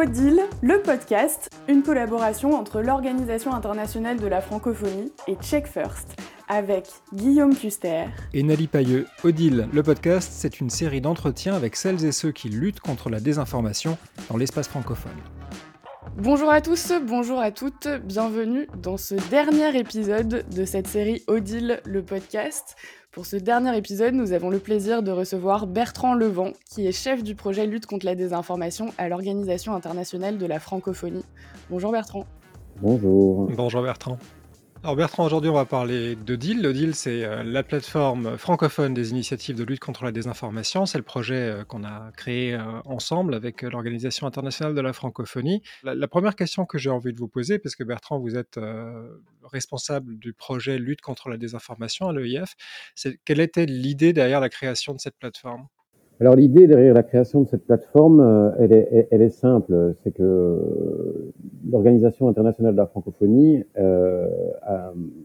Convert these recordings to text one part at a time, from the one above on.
Odile, le podcast, une collaboration entre l'Organisation internationale de la francophonie et Check First, avec Guillaume Custer et Nali Pailleux. Odile, le podcast, c'est une série d'entretiens avec celles et ceux qui luttent contre la désinformation dans l'espace francophone. Bonjour à tous, bonjour à toutes, bienvenue dans ce dernier épisode de cette série Odile, le podcast. Pour ce dernier épisode, nous avons le plaisir de recevoir Bertrand Levent, qui est chef du projet Lutte contre la désinformation à l'Organisation internationale de la francophonie. Bonjour Bertrand. Bonjour. Bonjour Bertrand. Alors Bertrand, aujourd'hui on va parler de DIL. Le DIL, c'est euh, la plateforme francophone des initiatives de lutte contre la désinformation. C'est le projet euh, qu'on a créé euh, ensemble avec l'Organisation internationale de la francophonie. La, première question que j'ai envie de vous poser, parce que Bertrand, vous êtes responsable du projet lutte contre la désinformation à l'EIF, c'est quelle était l'idée derrière la création de cette plateforme? Alors l'idée derrière la création de cette plateforme, elle est, elle est simple, c'est que l'Organisation internationale de la francophonie euh,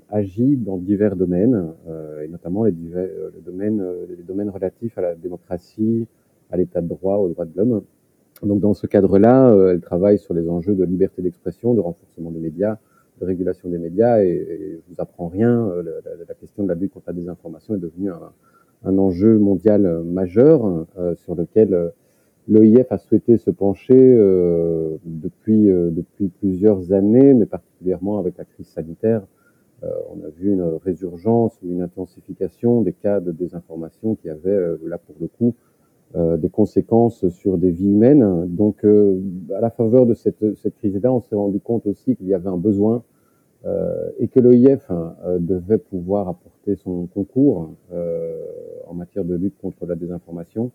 agit dans divers domaines, euh, et notamment les, divers, les, domaines, les domaines relatifs à la démocratie, à l'état de droit, aux droits de l'homme. Donc dans ce cadre-là, elle travaille sur les enjeux de liberté d'expression, de renforcement des médias, de régulation des médias, et, et je vous apprends rien, la, la, question de la lutte contre la désinformation est devenue un un enjeu mondial euh, majeur euh, sur lequel euh, l'OIF a souhaité se pencher depuis, depuis plusieurs années, mais particulièrement avec la crise sanitaire. on a vu une résurgence ou une intensification des cas de désinformation qui avaient, là pour le coup, des conséquences sur des vies humaines. Donc, à la faveur de cette, cette crise-là, on s'est rendu compte aussi qu'il y avait un besoin euh, et que l'OIF euh, devait pouvoir apporter son concours euh, en matière de lutte contre la désinformation.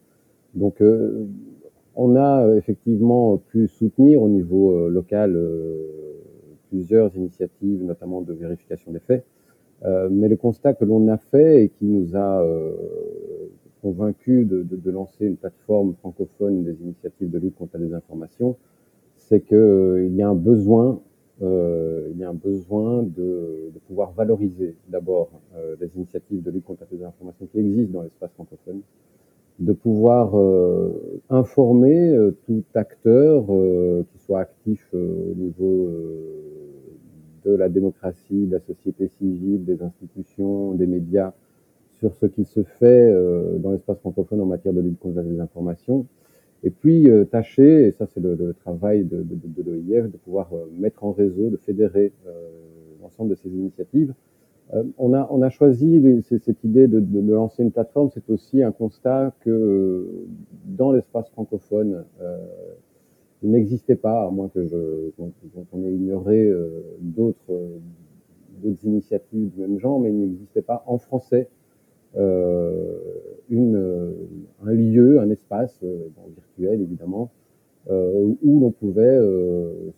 Donc, on a effectivement pu soutenir au niveau local plusieurs initiatives, notamment de vérification des faits. mais le constat que l'on a fait et qui nous a convaincu de, lancer une plateforme francophone des initiatives de lutte contre la désinformation, c'est qu'il y a un besoin euh, il y a un besoin de, pouvoir valoriser d'abord euh, les initiatives de lutte contre la désinformation qui existent dans l'espace francophone, de pouvoir euh, informer euh, tout acteur euh, qui soit actif au niveau de la démocratie, de la société civile, des institutions, des médias, sur ce qui se fait dans l'espace francophone en matière de lutte contre la désinformation et puis euh, tâcher, et ça c'est le, le, travail de, de, de l'OIF, de pouvoir euh, mettre en réseau, de fédérer euh, l'ensemble de ces initiatives. On, a, on a choisi cette idée de, de, lancer une plateforme, c'est aussi un constat que dans l'espace francophone, il n'existait pas, à moins que je ait ignoré d'autres initiatives du même genre, mais il n'existait pas en français euh, euh, un lieu, un espace, euh, virtuel évidemment, où l'on pouvait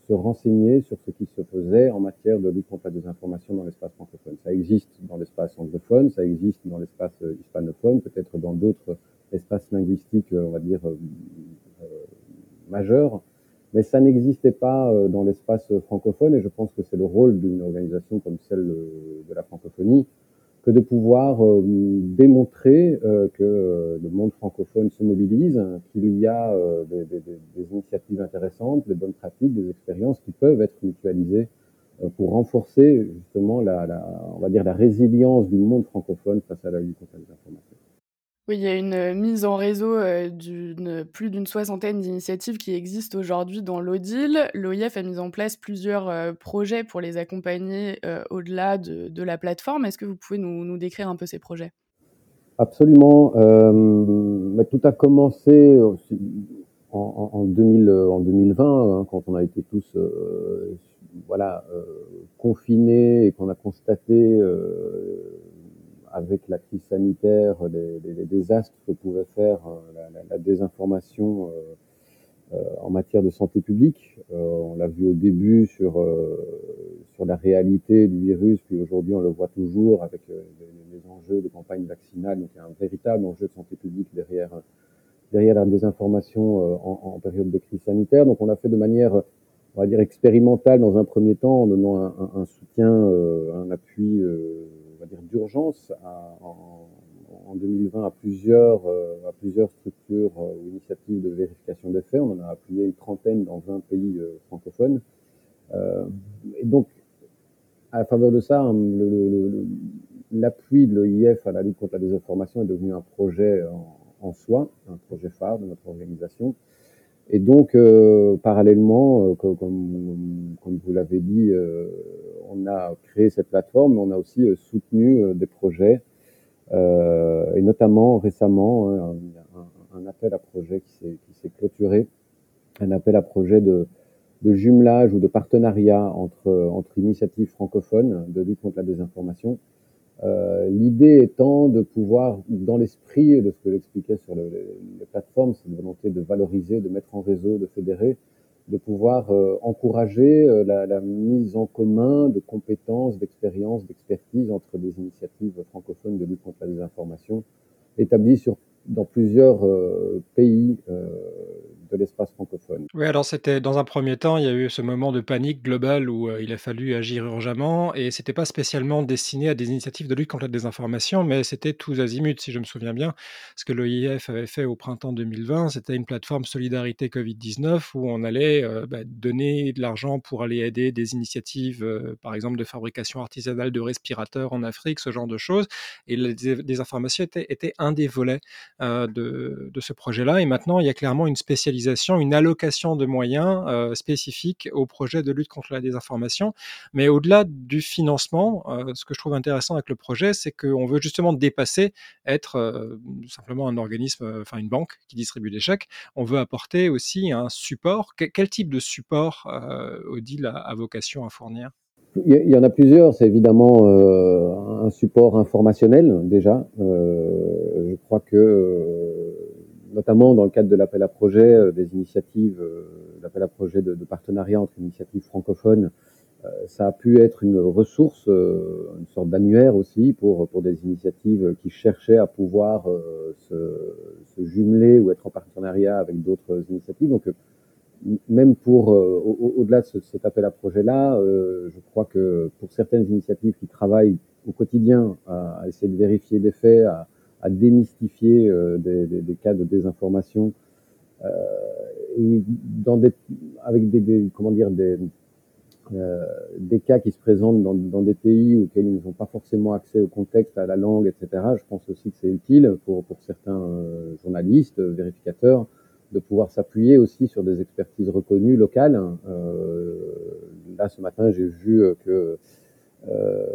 se renseigner sur ce qui se faisait en matière de lutte contre la désinformation dans l'espace francophone. Ça existe dans l'espace anglophone, ça existe dans l'espace hispanophone, peut-être dans d'autres espaces linguistiques, on va dire, majeurs, mais ça n'existait pas dans l'espace francophone et je pense que c'est le rôle d'une organisation comme celle de la francophonie que de pouvoir euh, démontrer euh, que euh, le monde francophone se mobilise, qu'il y a des, initiatives intéressantes, des bonnes pratiques, des expériences qui peuvent être mutualisées pour renforcer justement la, la, on va dire la résilience du monde francophone face à la lutte contre les informations. Oui, il y a une euh, mise en réseau euh, d'une plus d'une soixantaine d'initiatives qui existent aujourd'hui dans l'ODIL. L'OIF a mis en place plusieurs euh, projets pour les accompagner au-delà de, la plateforme. Est-ce que vous pouvez nous, décrire un peu ces projets? Absolument. Euh, tout a commencé en, en, 2000, en 2020, hein, quand on a été tous voilà, confinés et qu'on a constaté avec la crise sanitaire, les, désastres que pouvait faire euh, la, désinformation euh, euh, en matière de santé publique. on l'a vu au début sur sur la réalité du virus, puis aujourd'hui on le voit toujours avec les, enjeux de campagne vaccinale. Donc il y a un véritable enjeu de santé publique derrière derrière la désinformation en, période de crise sanitaire. Donc on l'a fait de manière on va dire expérimentale dans un premier temps en donnant un soutien, un appui dire d'urgence en, en 2020 à plusieurs, à plusieurs structures ou initiatives de vérification des faits. On en a appuyé une trentaine dans 20 pays francophones. et donc, à la faveur de ça, l'appui de l'OIF à la lutte contre la désinformation est devenu un projet en, soi, un projet phare de notre organisation. Et donc, euh, parallèlement, euh, comme, comme, vous l'avez dit, euh, on a créé cette plateforme, mais on a aussi soutenu des projets, et notamment récemment, hein, un, un, appel à projet qui s'est clôturé, un appel à projet de, de jumelage ou de partenariat entre, entre initiatives francophones de lutte contre la désinformation. Euh, L'idée étant de pouvoir, dans l'esprit de ce que j'expliquais sur le, les plateformes, c'est une volonté de valoriser, de mettre en réseau, de fédérer, de pouvoir euh, encourager euh, la, la, mise en commun de compétences, d'expériences, d'expertise entre des initiatives francophones de lutte contre la désinformation établies sur, dans plusieurs euh, pays l'espace francophone. Oui, alors c'était dans un premier temps, il y a eu ce moment de panique globale où euh, il a fallu agir urgemment et c'était pas spécialement destiné à des initiatives de lutte contre la désinformation, mais c'était tous azimuts, si je me souviens bien. Ce que l'OIF avait fait au printemps 2020, c'était une plateforme solidarité Covid-19 où on allait euh, bah, donner de l'argent pour aller aider des initiatives, euh, par exemple de fabrication artisanale de respirateurs en Afrique, ce genre de choses. Et la désinformation était, était un des volets de ce projet-là. Et maintenant, il y a clairement une spécialisation une allocation de moyens euh, spécifiques au projet de lutte contre la désinformation. Mais au-delà du financement, euh, ce que je trouve intéressant avec le projet, c'est qu'on veut justement dépasser être euh, simplement un organisme, enfin une banque qui distribue des chèques. On veut apporter aussi un support. quel type de support Odile a vocation à fournir? Il y en a plusieurs. C'est évidemment un support informationnel déjà. je crois que notamment dans le cadre de l'appel à projet, euh, des initiatives, euh, l'appel à projet de, de, partenariat entre initiatives francophones, euh, ça a pu être une ressource, une sorte d'annuaire aussi pour, pour des initiatives qui cherchaient à pouvoir se, se, jumeler ou être en partenariat avec d'autres initiatives. Donc, même pour au-delà de cet appel à projet-là, je crois que pour certaines initiatives qui travaillent au quotidien à, à essayer de vérifier des faits, à, à démystifier euh, des, des, des, cas de désinformation euh, et dans des, avec des, des comment dire des euh, des cas qui se présentent dans, dans, des pays auxquels ils n'ont pas forcément accès au contexte, à la langue, etc. Je pense aussi que c'est utile pour, pour certains euh, journalistes, vérificateurs, de pouvoir s'appuyer aussi sur des expertises reconnues locales. Euh, là, ce matin, j'ai vu que euh,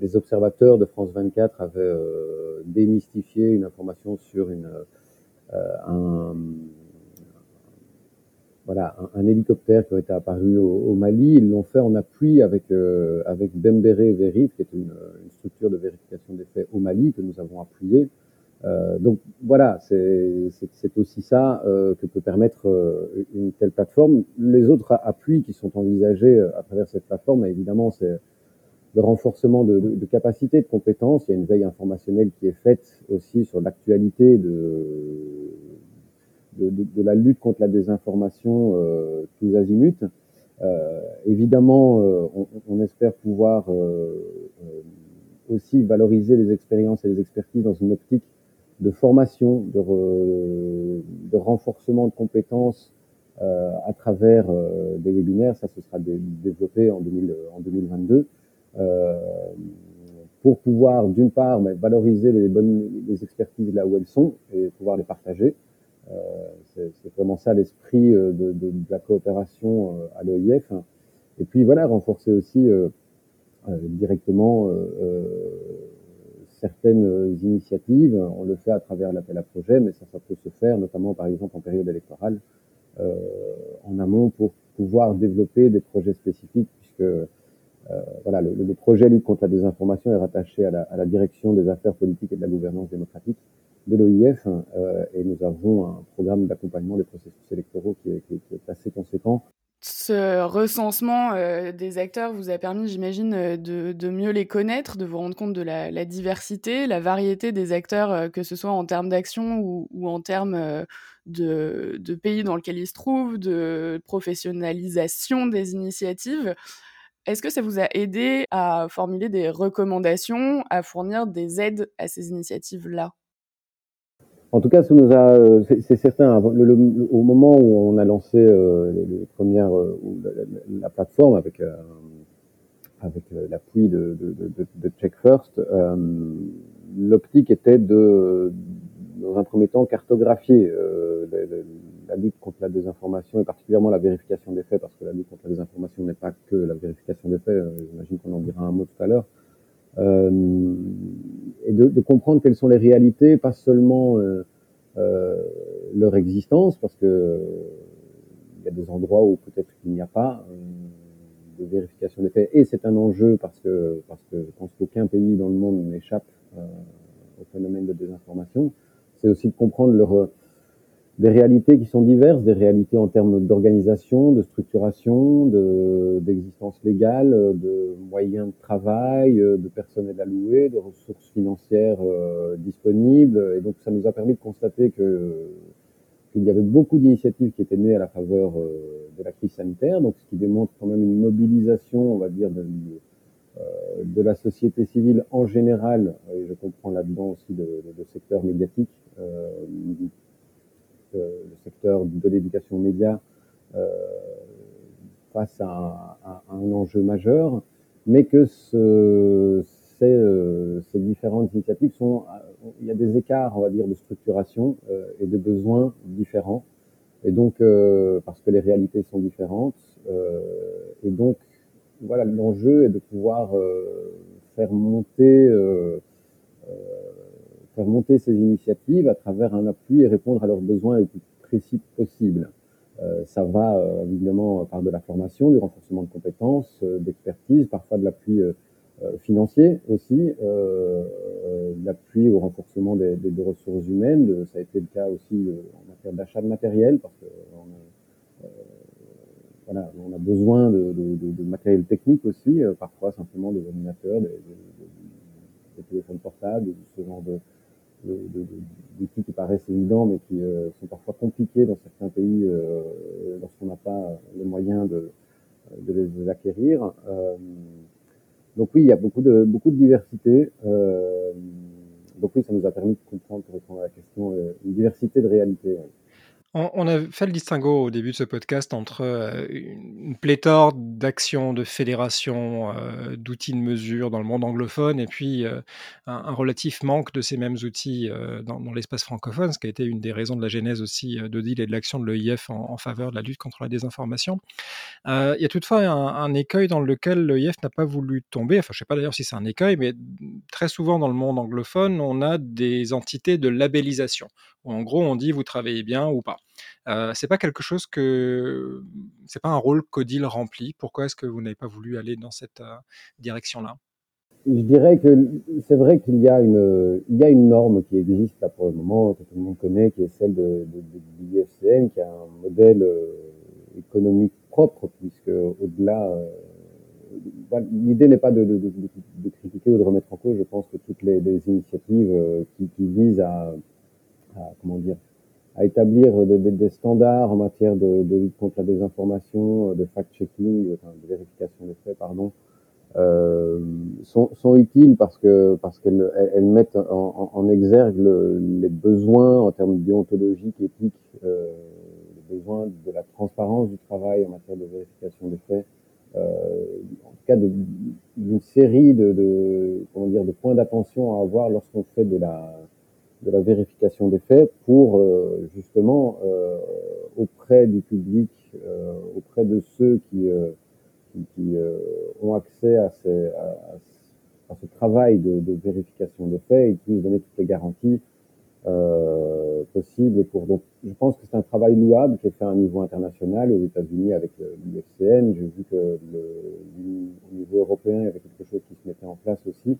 les observateurs de France 24 avaient euh, démystifié une information sur une, euh, un, voilà, un, hélicoptère qui aurait apparu au, Mali. Ils l'ont fait en appui avec, euh, avec Verif, qui est une, une, structure de vérification des faits au Mali, que nous avons appuyé. Euh, donc voilà, c'est aussi ça euh, que peut permettre euh, une telle plateforme. Les autres appuis qui sont envisagés à travers cette plateforme, évidemment, c'est de renforcement de, de, de capacités, de compétences. Il y a une veille informationnelle qui est faite aussi sur l'actualité de, de, la lutte contre la désinformation euh, tous azimuts. Euh, évidemment, euh, on, espère pouvoir euh, aussi valoriser les expériences et les expertises dans une optique de formation, de, de renforcement de compétences à travers des webinaires. Ça, ce sera développé en, 2000, en 2022. Euh, pour pouvoir, d'une part, valoriser les bonnes les expertises là où elles sont et pouvoir les partager. Euh, c'est vraiment ça l'esprit euh, de, de, de, la coopération à l'OIF. Et puis voilà, renforcer aussi directement certaines initiatives. On le fait à travers l'appel à projet, mais ça, ça peut se faire notamment par exemple en période électorale euh, en amont pour pouvoir développer des projets spécifiques puisque voilà, le, le, projet lutte contre la désinformation est rattaché à la, direction des affaires politiques et de la gouvernance démocratique de l'OIF euh, et nous avons un programme d'accompagnement des processus électoraux qui est, assez conséquent. Ce recensement euh, des acteurs vous a permis, j'imagine, euh, de, mieux les connaître, de vous rendre compte de la, diversité, la variété des acteurs, euh, que ce soit en termes d'action ou, en termes euh, de, pays dans lesquels ils se trouvent, de professionnalisation des initiatives. Est-ce que ça vous a aidé à formuler des recommandations, à fournir des aides à ces initiatives-là? En tout cas, ça nous a, c'est certain. au moment où on a lancé les, premières, la, plateforme avec avec l'appui de, de, Check First, euh, l'optique était de, dans un premier temps, cartographier euh, la lutte contre la désinformation et particulièrement la vérification des faits, parce que la lutte contre la désinformation n'est pas que la vérification des faits. Euh, j'imagine qu'on en dira un mot tout à l'heure. Euh, et de, comprendre quelles sont les réalités, pas seulement euh, leur existence, parce que il y a des endroits où peut-être qu'il n'y a pas de vérification des faits. Et c'est un enjeu parce que, parce que je pense qu'aucun pays dans le monde n'échappe au phénomène de désinformation. C'est aussi de comprendre leur, des réalités qui sont diverses, des réalités en termes d'organisation, de structuration, d'existence légale, de moyens de travail, de personnel alloué, de ressources financières euh, disponibles. Et donc ça nous a permis de constater que qu'il y avait beaucoup d'initiatives qui étaient nées à la faveur euh, de la crise sanitaire, donc ce qui démontre quand même une mobilisation, on va dire, de, euh, de la société civile en général, et je comprends là-dedans aussi le, secteur médiatique, euh, le secteur de l'éducation média, face à, un enjeu majeur, mais que ce, ces, différentes initiatives sont il y a des écarts, on va dire, de structuration euh, et de besoins différents. Et donc, euh, parce que les réalités sont différentes. Euh, et donc, voilà, l'enjeu est de pouvoir faire monter faire monter ces initiatives à travers un appui et répondre à leurs besoins les plus précis possibles. Euh, ça va euh, évidemment par de la formation, du renforcement de compétences, euh, d'expertise, parfois de l'appui financier aussi, l'appui au renforcement des, ressources humaines. Ça a été le cas aussi en matière d'achat de matériel, parce que on, voilà, a besoin de, matériel technique aussi, parfois simplement des ordinateurs, des, des, téléphones portables, ce genre de d'outils qui paraissent évidents mais qui euh, sont parfois compliqués dans certains pays euh, lorsqu'on n'a pas les moyens de, de les acquérir. Euh, donc oui, il y a beaucoup de, beaucoup de diversité. Euh, donc oui, ça nous a permis de comprendre, pour répondre à la question, euh, une diversité de réalités. On, a fait le distinguo au début de ce podcast entre euh, une pléthore d'actions, de fédérations, euh, d'outils de mesure dans le monde anglophone, et puis euh, un, relatif manque de ces mêmes outils dans, l'espace francophone, ce qui a été une des raisons de la genèse aussi de et de l'action de l'EIF en, faveur de la lutte contre la désinformation. il y a toutefois un, écueil dans lequel l'EIF n'a pas voulu tomber, enfin je ne sais pas d'ailleurs si c'est un écueil, mais très souvent dans le monde anglophone, on a des entités de labellisation en gros on dit vous travaillez bien ou pas. Euh, c'est pas quelque chose que c'est pas un rôle qu'Odile remplit. Pourquoi est-ce que vous n'avez pas voulu aller dans cette euh, direction-là? Je dirais que c'est vrai qu'il y a une norme qui existe là pour le moment que tout le monde connaît, qui est celle de, de, qui a un modèle euh, économique propre, puisque au-delà L'idée n'est pas de, critiquer ou de remettre en cause, je pense que toutes les, initiatives qui visent à, à, comment dire, à établir des, des, des, standards en matière de, de, lutte contre la désinformation, de fact-checking, de vérification des faits, pardon, euh, sont, sont, utiles parce que parce qu'elles elles mettent en, en exergue le, les besoins en termes déontologiques, éthiques, euh, les besoins de la transparence du travail en matière de vérification des faits, euh, en tout cas d'une série de, de, comment dire de points d'attention à avoir lorsqu'on fait de la de la vérification des faits pour euh, justement euh, auprès du public, euh, auprès de ceux qui, qui, ont accès à, ce travail de, vérification des faits, ils puissent donner toutes les garanties possibles pour. Donc, je pense que c'est un travail louable qui est fait à un niveau international aux États-Unis avec l'UFCN. J'ai vu que le, au niveau européen, il y avait quelque chose qui se mettait en place aussi.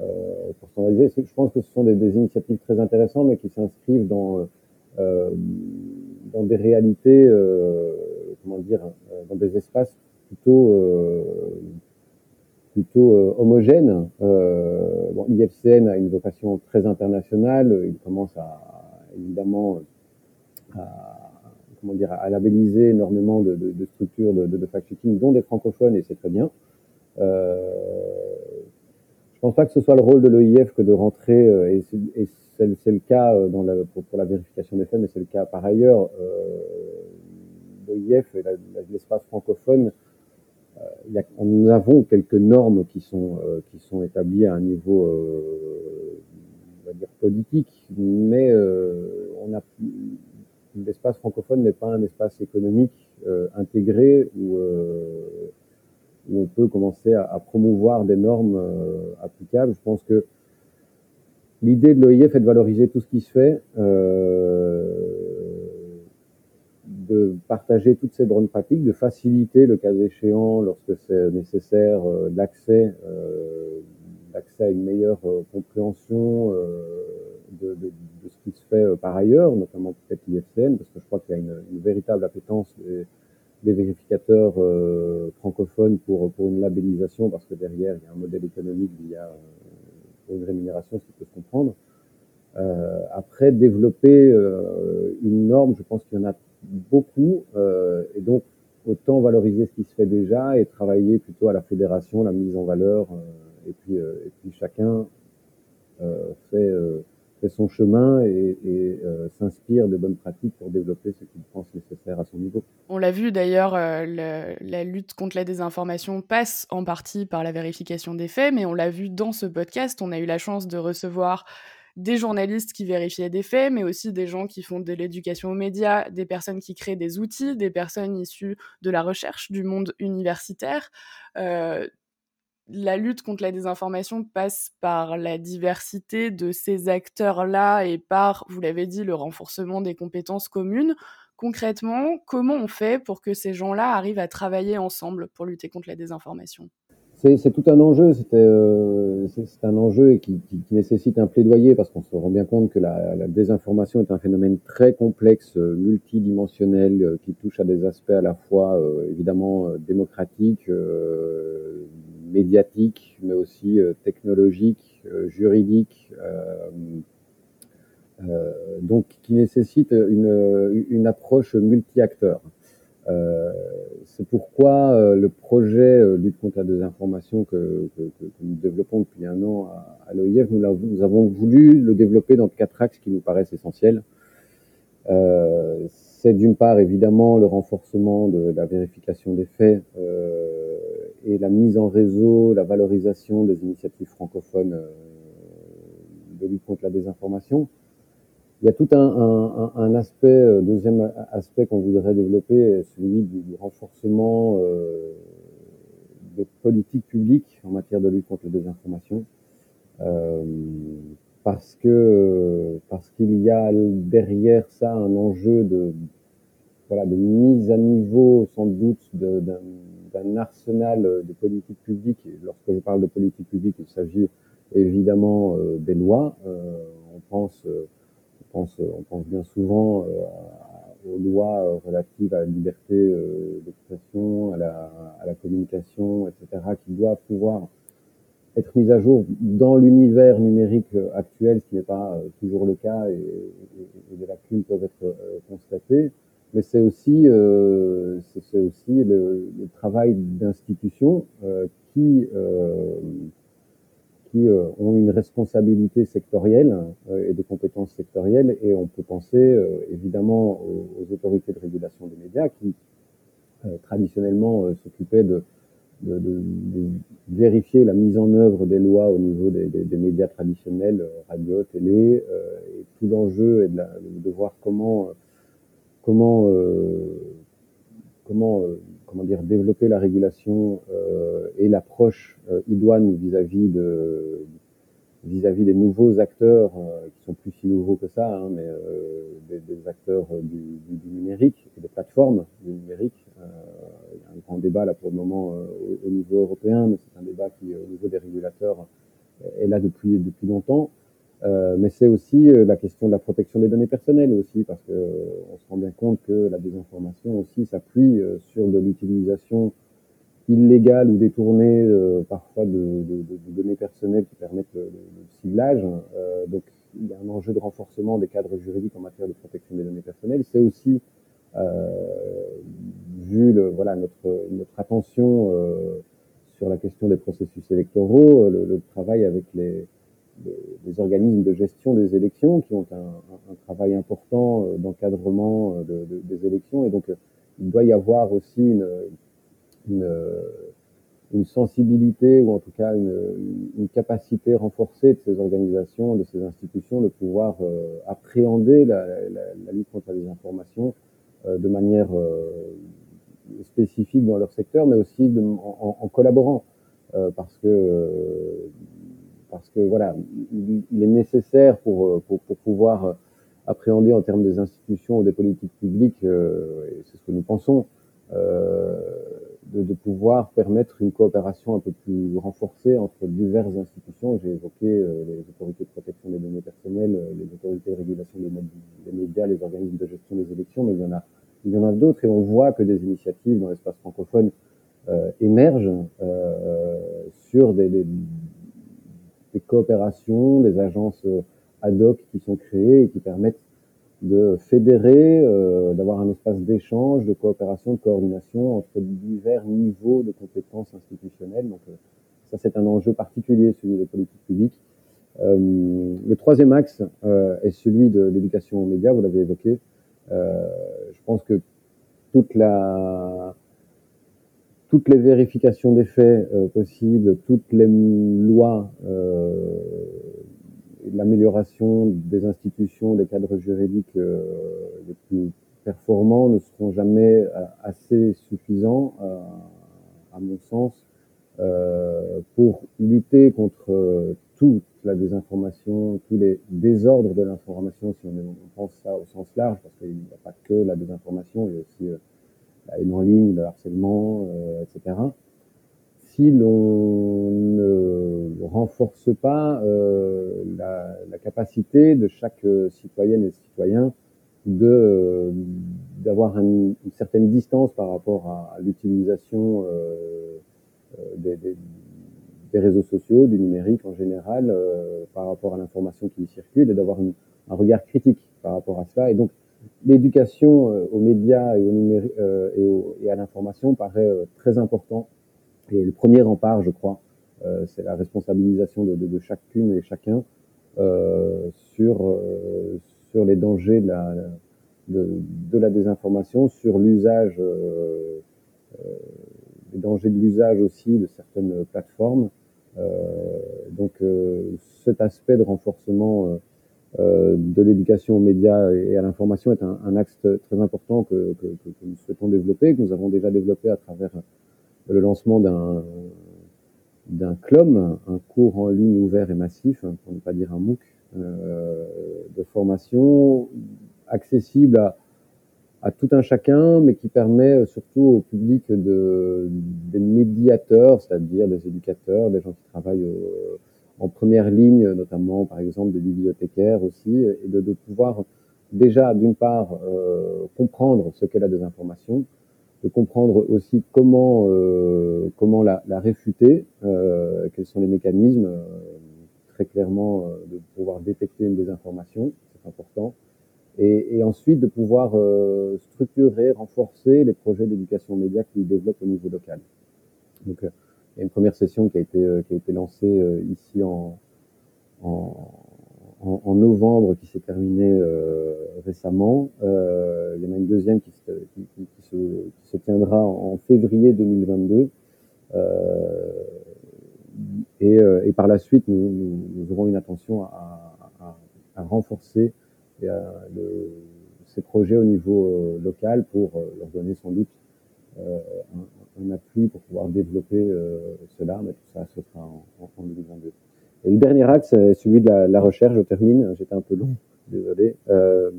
Euh, pour standardiser. Je pense que ce sont des, initiatives très intéressantes, mais qui s'inscrivent dans euh, dans des réalités, euh, comment dire, dans des espaces plutôt plutôt homogènes. bon, l'IFCN a une vocation très internationale. Il commence à évidemment à, comment dire, à labelliser énormément de, structures de, de fact-checking, dont des francophones, et c'est très bien. Euh, je pense pas que ce soit le rôle de l'OIF que de rentrer, euh, et c'est le cas euh, pour, la vérification des faits, mais c'est le cas par ailleurs. Euh, L'OIF et l'espace francophone, a, nous avons quelques normes qui sont, établies à un niveau on va dire politique, mais l'espace francophone n'est pas un espace économique intégré où où on peut commencer à, promouvoir des normes euh, applicables. Je pense que l'idée de l'OIF est de valoriser tout ce qui se fait, euh, de partager toutes ces bonnes pratiques, de faciliter le cas échéant lorsque c'est nécessaire euh, l'accès l'accès à une meilleure compréhension de, ce qui se fait par ailleurs, notamment peut-être l'IFCN, parce que je crois qu'il y a une, une véritable appétence des, des vérificateurs euh, francophones pour, pour une labellisation, parce que derrière, il y a un modèle économique via pour une rémunération, ce qui peut se comprendre. Euh, après, développer euh, une norme, je pense qu'il y en a beaucoup, euh, et donc autant valoriser ce qui se fait déjà et travailler plutôt à la fédération, la mise en valeur, euh, et puis et puis chacun fait fait son chemin et, euh, s'inspire de bonnes pratiques pour développer ce qu'il pense nécessaire à son niveau. On l'a vu d'ailleurs, euh, la lutte contre la désinformation passe en partie par la vérification des faits, mais on l'a vu dans ce podcast, on a eu la chance de recevoir des journalistes qui vérifiaient des faits, mais aussi des gens qui font de l'éducation aux médias, des personnes qui créent des outils, des personnes issues de la recherche, du monde universitaire. Euh, la lutte contre la désinformation passe par la diversité de ces acteurs-là et par, vous l'avez dit, le renforcement des compétences communes. Concrètement, comment on fait pour que ces gens-là arrivent à travailler ensemble pour lutter contre la désinformation? C'est tout un enjeu, euh, c'est un enjeu qui, nécessite un plaidoyer parce qu'on se rend bien compte que la, désinformation est un phénomène très complexe, euh, multidimensionnel, euh, qui touche à des aspects à la fois évidemment démocratiques, médiatique, mais aussi euh, technologique, euh, juridique, euh, donc qui nécessite une, une approche multi-acteurs. c'est pourquoi le projet lutte contre la désinformation que, nous développons depuis un an à, à l'OIF, nous, nous, avons voulu le développer dans quatre axes qui nous paraissent essentiels. Euh, c'est d'une part évidemment le renforcement de la vérification des faits euh, et la mise en réseau, la valorisation des initiatives francophones euh, de lutte contre la désinformation. Il y a tout un, un, un aspect, euh, deuxième aspect qu'on voudrait développer, celui du, renforcement euh, des politiques publiques en matière de lutte contre la désinformation. Euh, parce que parce qu'il y a derrière ça un enjeu de voilà de mise à niveau sans doute d'un arsenal de politique publique. Et lorsque je parle de politique publique, il s'agit évidemment euh, des lois. Euh, on pense euh, on pense on pense bien souvent aux lois relatives à la liberté d'expression, à la, communication, etc., qui doivent pouvoir être mise à jour dans l'univers numérique euh, actuel, ce qui n'est pas euh, toujours le cas et, et, des lacunes peuvent être euh, constatées. Mais c'est aussi, euh, c'est aussi le, le travail d'institutions euh, qui, euh, qui ont une responsabilité sectorielle et des compétences sectorielles. Et on peut penser évidemment aux, aux, autorités de régulation des médias qui traditionnellement s'occupaient de de, de, de, vérifier la mise en œuvre des lois au niveau des, des, des médias traditionnels, euh, radio, télé, euh, et tout l'enjeu est de, la, de, voir comment comment euh, comment euh, comment dire développer la régulation euh, et l'approche idoine vis-à-vis de vis-à-vis des nouveaux acteurs qui sont plus si nouveaux que ça, hein, mais des, acteurs du, numérique et des plateformes du numérique il y a un grand débat là pour le moment au, au, niveau européen, mais c'est un débat qui, au niveau des régulateurs, est là depuis depuis longtemps. Euh, mais c'est aussi euh, la question de la protection des données personnelles aussi, parce que euh, on se rend bien compte que la désinformation aussi s'appuie euh, sur de l'utilisation illégale ou détournée parfois de, de, de, données personnelles qui permettent le, ciblage. donc il y a un enjeu de renforcement des cadres juridiques en matière de protection des données personnelles. C'est aussi euh, vu le, voilà, notre, notre attention euh, sur la question des processus électoraux, le, le travail avec les, les, organismes de gestion des élections qui ont un, travail important d'encadrement de, de, des élections. Et donc, il doit y avoir aussi une, une, sensibilité ou en tout cas une, capacité renforcée de ces organisations, de ces institutions de pouvoir euh, appréhender la, lutte contre la désinformation euh, de manière euh, spécifique dans leur secteur, mais aussi en, en, collaborant, euh, parce que euh, parce que voilà, il, est nécessaire pour, pour, pour pouvoir appréhender en termes des institutions ou des politiques publiques, et c'est ce que nous pensons, de, de, pouvoir permettre une coopération un peu plus renforcée entre diverses institutions. J'ai évoqué euh, les autorités de protection des données personnelles, euh, les autorités de régulation des, médias, les organismes de gestion des élections, mais il y en a, il y en a d'autres et on voit que des initiatives dans l'espace francophone euh, émergent euh, sur des, des, des, coopérations, des agences euh, ad hoc qui sont créées et qui permettent de fédérer, euh, d'avoir un espace d'échange, de coopération, de coordination entre divers niveaux de compétences institutionnelles. Donc euh, ça, c'est un enjeu particulier, celui des politiques publiques. Euh, le troisième axe est celui de l'éducation aux médias, vous l'avez évoqué. Je pense que toute la, toutes les vérifications des faits possibles, toutes les lois l'amélioration des institutions, des cadres juridiques euh, les plus performants ne seront jamais euh, assez suffisants, euh, à mon sens, pour lutter contre toute la désinformation, tous les désordres de l'information, si on, pense ça au sens large, parce qu'il n'y a pas que la désinformation, il y a aussi la haine en ligne, le harcèlement, etc si l'on ne renforce pas euh, la, capacité de chaque citoyenne et citoyen de euh, d'avoir une certaine distance par rapport à, l'utilisation euh, euh, des, des, réseaux sociaux, du numérique en général, euh, par rapport à l'information qui circule, et d'avoir un regard critique par rapport à cela. Et donc, l'éducation euh, aux médias et, au numérique, et, au, et à l'information paraît très important et le premier rempart, je crois, euh, c'est la responsabilisation de, de, de, chacune et chacun euh, sur euh, sur les dangers de la de, de la désinformation, sur l'usage, euh, euh, les dangers de l'usage aussi de certaines plateformes. donc cet aspect de renforcement de l'éducation aux médias et à l'information est un, un, axe très important que, que, que, nous souhaitons développer, que nous avons déjà développé à travers le lancement d'un d'un CLOM, un cours en ligne ouvert et massif, hein, pour ne pas dire un MOOC, euh, de formation accessible à, à, tout un chacun, mais qui permet surtout au public de, des médiateurs, c'est-à-dire des éducateurs, des gens qui travaillent au, en première ligne, notamment par exemple des bibliothécaires aussi, et de, de pouvoir déjà d'une part euh, comprendre ce qu'est la désinformation, de comprendre aussi comment euh, comment la, la réfuter, euh, quels sont les mécanismes, euh, très clairement euh, de pouvoir détecter une désinformation, c'est important, et, et, ensuite de pouvoir euh, structurer, renforcer les projets d'éducation média qu'ils développent au niveau local. Donc y a une première session qui a été qui a été lancée ici en, en novembre qui s'est terminé euh, récemment. Euh, il y en a une deuxième qui se, qui, se, tiendra en février 2022. Euh, et, euh, par la suite, nous, aurons une attention à, renforcer ces projets au niveau euh, local pour euh, leur donner sans doute un, un, appui pour pouvoir développer cela, mais tout ça, ce sera en, en 2022. Et le dernier axe, c'est celui de la, la, recherche. Je termine, j'étais un peu long, désolé. Euh,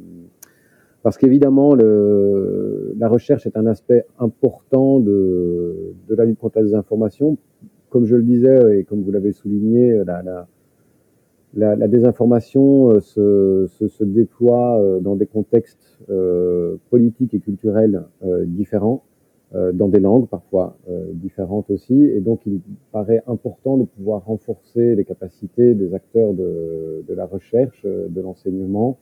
parce qu'évidemment, la recherche est un aspect important de, de, la lutte contre la désinformation. Comme je le disais et comme vous l'avez souligné, la, la, la, la désinformation euh, se, se, se, déploie euh, dans des contextes euh, politiques et culturels euh, différents. Euh, dans des langues parfois euh, différentes aussi. Et donc, il paraît important de pouvoir renforcer les capacités des acteurs de, de la recherche, euh, de l'enseignement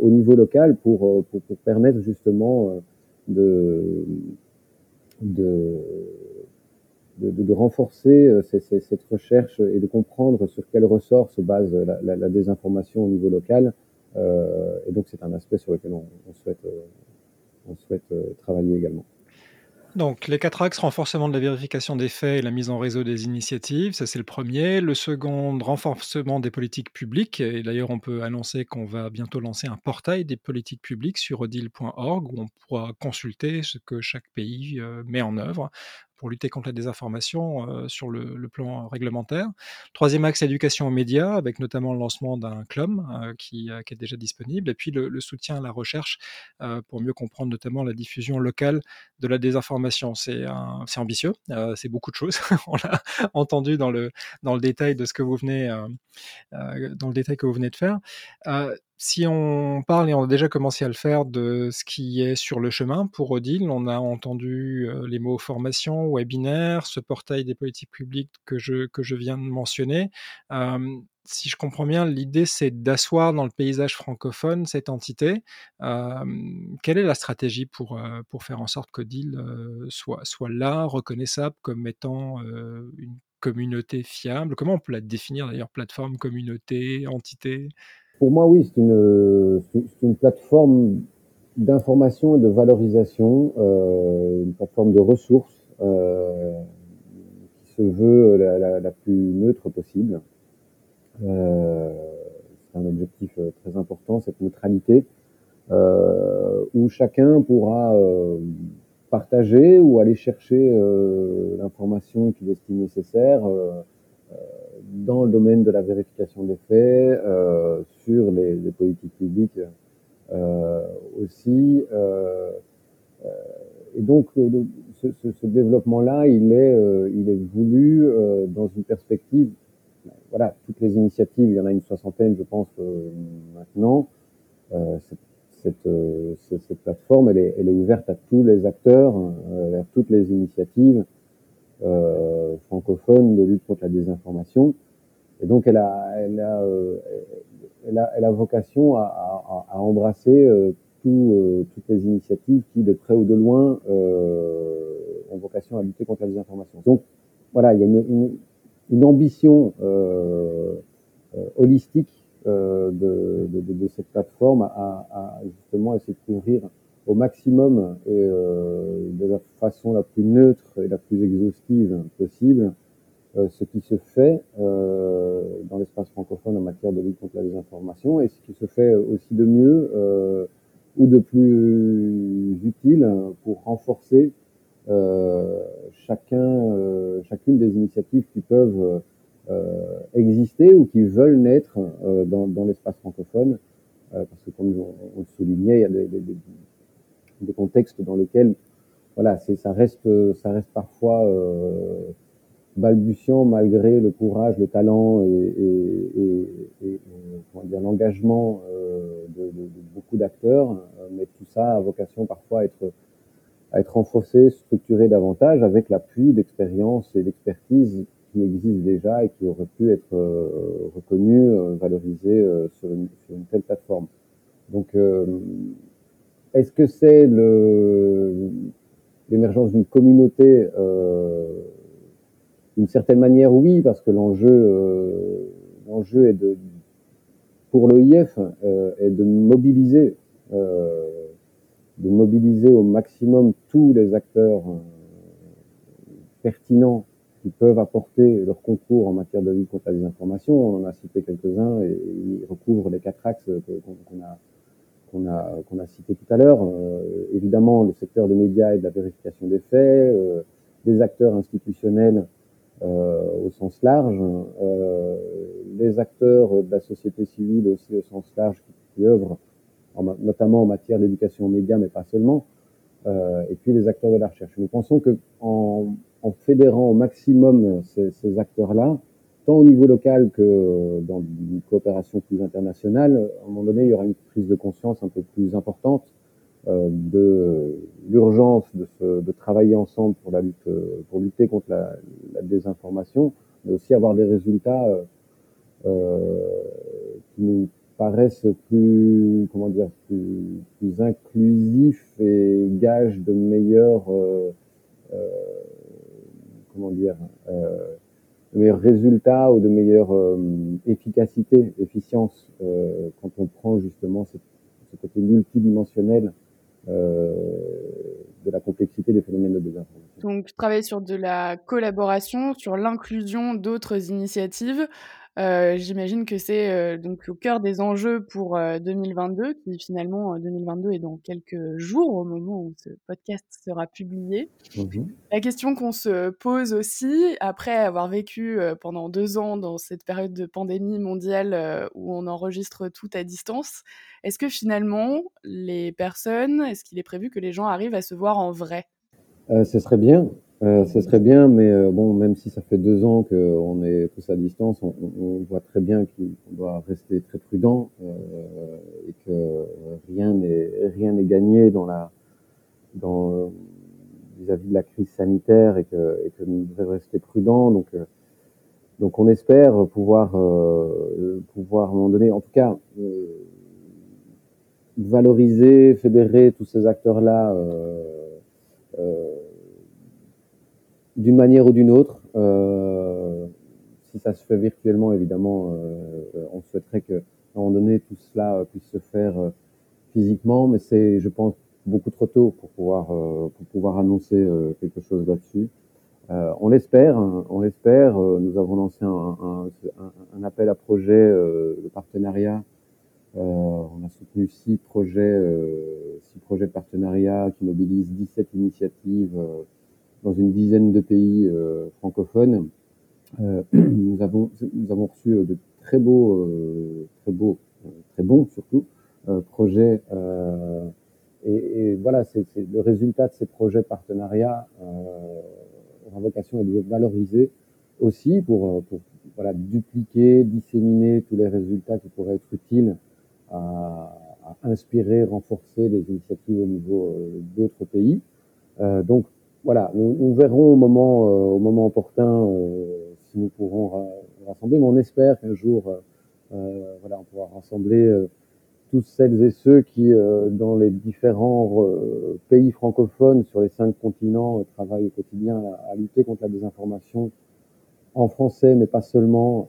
au niveau local pour, pour, pour permettre justement de, de de, renforcer cette recherche et de comprendre sur quel ressort se base la, désinformation au niveau local. et donc c'est un aspect sur lequel on, souhaite, on souhaite travailler également. Donc, les quatre axes, renforcement de la vérification des faits et la mise en réseau des initiatives, ça c'est le premier. Le second, renforcement des politiques publiques. Et d'ailleurs, on peut annoncer qu'on va bientôt lancer un portail des politiques publiques sur odile.org où on pourra consulter ce que chaque pays euh, met en œuvre pour lutter contre la désinformation euh, sur le, plan réglementaire. Troisième axe, éducation aux médias, avec notamment le lancement d'un club euh, qui, qui, est déjà disponible, et puis le, soutien à la recherche euh, pour mieux comprendre notamment la diffusion locale de la désinformation. C'est ambitieux, c'est beaucoup de choses. On l'a entendu dans le, dans le détail de ce que vous venez, dans le détail que vous venez de faire si on parle, et on a déjà commencé à le faire, de ce qui est sur le chemin pour Odile, on a entendu euh, les mots formation, webinaire, ce portail des politiques publiques que je, viens de mentionner. si je comprends bien, l'idée c'est d'asseoir dans le paysage francophone cette entité. quelle est la stratégie pour, euh, faire en sorte qu'Odile euh, soit, soit là, reconnaissable comme étant une communauté fiable? Comment on peut la définir d'ailleurs Plateforme, communauté, entité? Pour moi, oui, c'est une, une plateforme d'information et de valorisation, euh, une plateforme de ressources euh, qui se veut la, plus neutre possible. Euh, c'est un objectif euh, très important, cette neutralité, euh, où chacun pourra euh, partager ou aller chercher l'information qu'il estime nécessaire dans le domaine de la vérification des faits, euh, sur les, politiques publiques euh, aussi. Euh, et donc, ce, développement-là, il est, voulu dans une perspective. Voilà, toutes les initiatives, il y en a une soixantaine, je pense, maintenant. Cette, plateforme, elle est, ouverte à tous les acteurs, à toutes les initiatives francophones de lutte contre la désinformation. Et donc, elle a, elle a, euh, elle a, elle a vocation à, à, à embrasser euh, tout, euh, toutes les initiatives qui, de près ou de loin, ont vocation à lutter contre la désinformation. Donc, voilà, il y a une, une, une ambition holistique de, de, de, cette plateforme à, à, justement essayer de couvrir au maximum et de la façon la plus neutre et la plus exhaustive possible euh, ce qui se fait euh, dans l'espace francophone en matière de lutte contre la désinformation et ce qui se fait aussi de mieux euh, ou de plus utile pour renforcer chacun, chacune des initiatives qui peuvent exister ou qui veulent naître dans, dans l'espace francophone, parce que comme on, le soulignait, il y a des, des, des contextes dans lesquels voilà, c'est ça reste ça reste parfois balbutiant malgré le courage, le talent et, et, et, et dire l'engagement euh, de, de, de, beaucoup d'acteurs, euh, mais tout ça a vocation parfois à être à être renforcé, structuré davantage avec l'appui d'expérience et d'expertise qui existent déjà et qui auraient pu être euh, reconnus, euh, valorisés euh, sur une, sur, une, telle plateforme. Donc, est-ce que c'est l'émergence d'une communauté d'une certaine manière, oui, parce que l'enjeu, euh, l'enjeu est de, pour l'OIF, euh, est de mobiliser, euh, de mobiliser au maximum tous les acteurs pertinents qui peuvent apporter leur concours en matière de lutte contre la désinformation. On en a cité quelques-uns et ils recouvrent les quatre axes qu'on a qu'on a cité tout à l'heure. Euh, évidemment, le secteur des médias et de la vérification des faits, euh, des acteurs institutionnels euh, au sens large, les acteurs de la société civile aussi au sens large qui, œuvrent notamment en matière d'éducation aux médias, mais pas seulement, et puis les acteurs de la recherche. Nous pensons que en, fédérant au maximum ces acteurs-là, tant au niveau local que dans une coopération plus internationale, à un moment donné, il y aura une prise de conscience un peu plus importante euh, de l'urgence de, de, travailler ensemble pour la lutte, pour lutter contre la, la désinformation, mais aussi avoir des résultats euh, euh, qui nous paraissent plus, comment dire, plus, plus inclusifs et gage de meilleure, euh, comment dire, de meilleurs résultats ou de meilleure efficacité, efficience quand on prend justement ce, côté multidimensionnel de la complexité des phénomènes de désinformation. Donc, travailler sur de la collaboration, sur l'inclusion d'autres initiatives. Euh, j'imagine que c'est euh, donc au cœur des enjeux pour 2022, euh, qui finalement 2022 est dans quelques jours au moment où ce podcast sera publié. Mmh la question qu'on se pose aussi, après avoir vécu pendant deux ans dans cette période de pandémie mondiale où on enregistre tout à distance, est-ce que finalement les personnes, est-ce qu'il est prévu que les gens arrivent à se voir en vrai? Ce serait bien. Euh, ce serait bien, mais euh, bon, même si ça fait deux ans qu'on est tous à distance, on, on voit très bien qu'on doit rester très prudent euh, et que rien n'est rien n'est gagné dans la dans vis-à-vis de la crise sanitaire et que, et que nous devons rester prudents. Donc euh, donc on espère pouvoir pouvoir à un moment donné, en tout cas valoriser, fédérer tous ces acteurs là. Euh, d'une manière ou d'une autre. Euh, si ça se fait virtuellement, évidemment, euh, on souhaiterait que, à un moment donné, tout cela puisse se faire euh, physiquement, mais c'est, je pense, beaucoup trop tôt pour pouvoir, pour pouvoir annoncer quelque chose là-dessus. Euh, on l'espère, hein, on l'espère. nous avons lancé un, un, un, appel à projet de partenariat. on a soutenu six projets, six projets de partenariat qui mobilisent 17 initiatives dans une dizaine de pays euh, francophones. Euh, nous avons nous avons reçu euh, de très beaux très beaux très bons surtout projets et, voilà, c'est le résultat de ces projets de partenariat euh, aura vocation à les valoriser aussi pour, voilà, dupliquer, disséminer tous les résultats qui pourraient être utiles à, inspirer, renforcer les initiatives au niveau d'autres pays. Donc voilà, nous, verrons au moment, euh, au moment opportun euh, si nous pourrons rassembler, mais on espère qu'un jour, euh, voilà, on pourra rassembler tous celles et ceux qui, dans les différents pays francophones sur les cinq continents, travaillent au quotidien à, lutter contre la désinformation en français, mais pas seulement.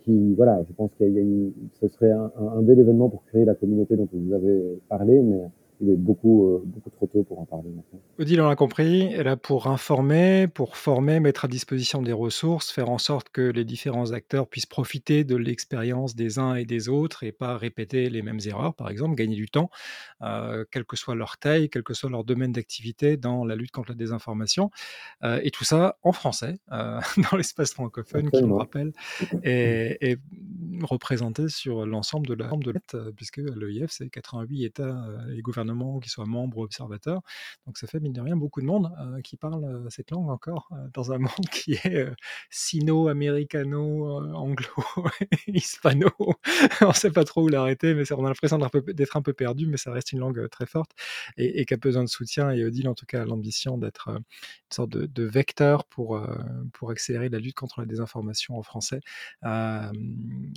qui, voilà, je pense qu'il y a une, ce serait un, un, bel événement pour créer la communauté dont vous avez parlé, mais il est beaucoup, euh, beaucoup trop tôt pour en parler maintenant. Odile, on l'a compris, elle là pour informer, pour former, mettre à disposition des ressources, faire en sorte que les différents acteurs puissent profiter de l'expérience des uns et des autres et pas répéter les mêmes erreurs, par exemple, gagner du temps, euh, quelle que soit leur taille, quel que soit leur domaine d'activité dans la lutte contre la désinformation. Euh, et tout ça en français, euh, dans l'espace francophone, qui, le rappelle, est représenté sur l'ensemble de la de l'EF, puisque l'EIF, c'est 88 États et gouvernements qui soient membres ou observateurs. Donc ça fait de rien beaucoup de monde euh, qui parle cette langue encore euh, dans un monde qui est sino-américano, anglo, hispano. on ne sait pas trop où l'arrêter, mais on a l'impression d'être un, peu perdu, mais ça reste une langue très forte et, qui a besoin de soutien. Et Odile, en tout cas, a l'ambition d'être une sorte de, vecteur pour, pour accélérer la lutte contre la désinformation en français,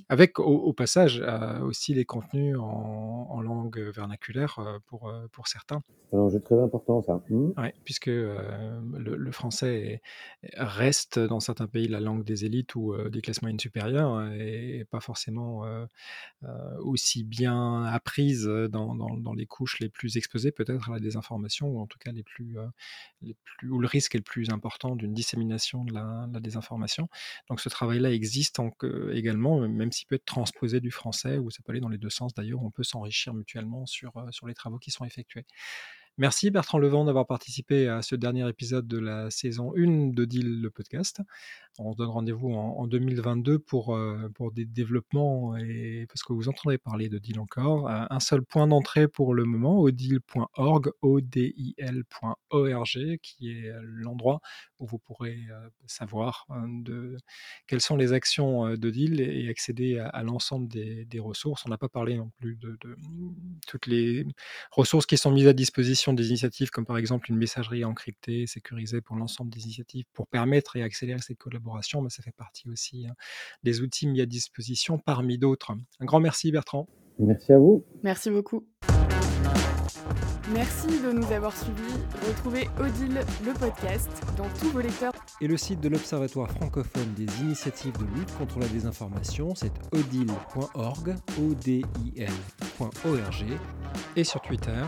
avec au, passage aussi les contenus en, langue vernaculaire pour, pour certains. C'est un enjeu très important, ça. Mmh. Ouais, puisque euh, le, français reste dans certains pays la langue des élites ou euh, des classes moyennes supérieures hein, et, pas forcément euh, aussi bien apprise dans, dans, les couches les plus exposées peut-être à la désinformation ou en tout cas les plus, les plus où le risque est le plus important d'une dissémination de la, désinformation. Donc ce travail-là existe en, également, même s'il peut être transposé du français ou ça peut aller dans les deux sens d'ailleurs, on peut s'enrichir mutuellement sur, sur les travaux qui sont effectués. Merci Bertrand Levent d'avoir participé à ce dernier épisode de la saison 1 de Deal le podcast. On se donne rendez-vous en, 2022 pour, euh, pour des développements et parce que vous entendrez parler de Deal encore. Euh, un seul point d'entrée pour le moment, odil.org, odil.org, qui est l'endroit où vous pourrez euh, savoir de quelles sont les actions de Deal et, accéder à, l'ensemble des, ressources. On n'a pas parlé non plus de, de toutes les ressources qui sont mises à disposition des initiatives comme par exemple une messagerie encryptée, sécurisée pour l'ensemble des initiatives pour permettre et accélérer cette collaboration, mais ça fait partie aussi hein, des outils mis à disposition parmi d'autres. Un grand merci Bertrand. Merci à vous. Merci beaucoup. Merci de nous avoir suivis. Retrouvez Odile, le podcast, dans tous vos lecteurs. Et le site de l'Observatoire francophone des initiatives de lutte contre la désinformation, c'est odile.org, o d i -L et sur Twitter,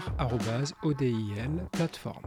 ODIL plateforme.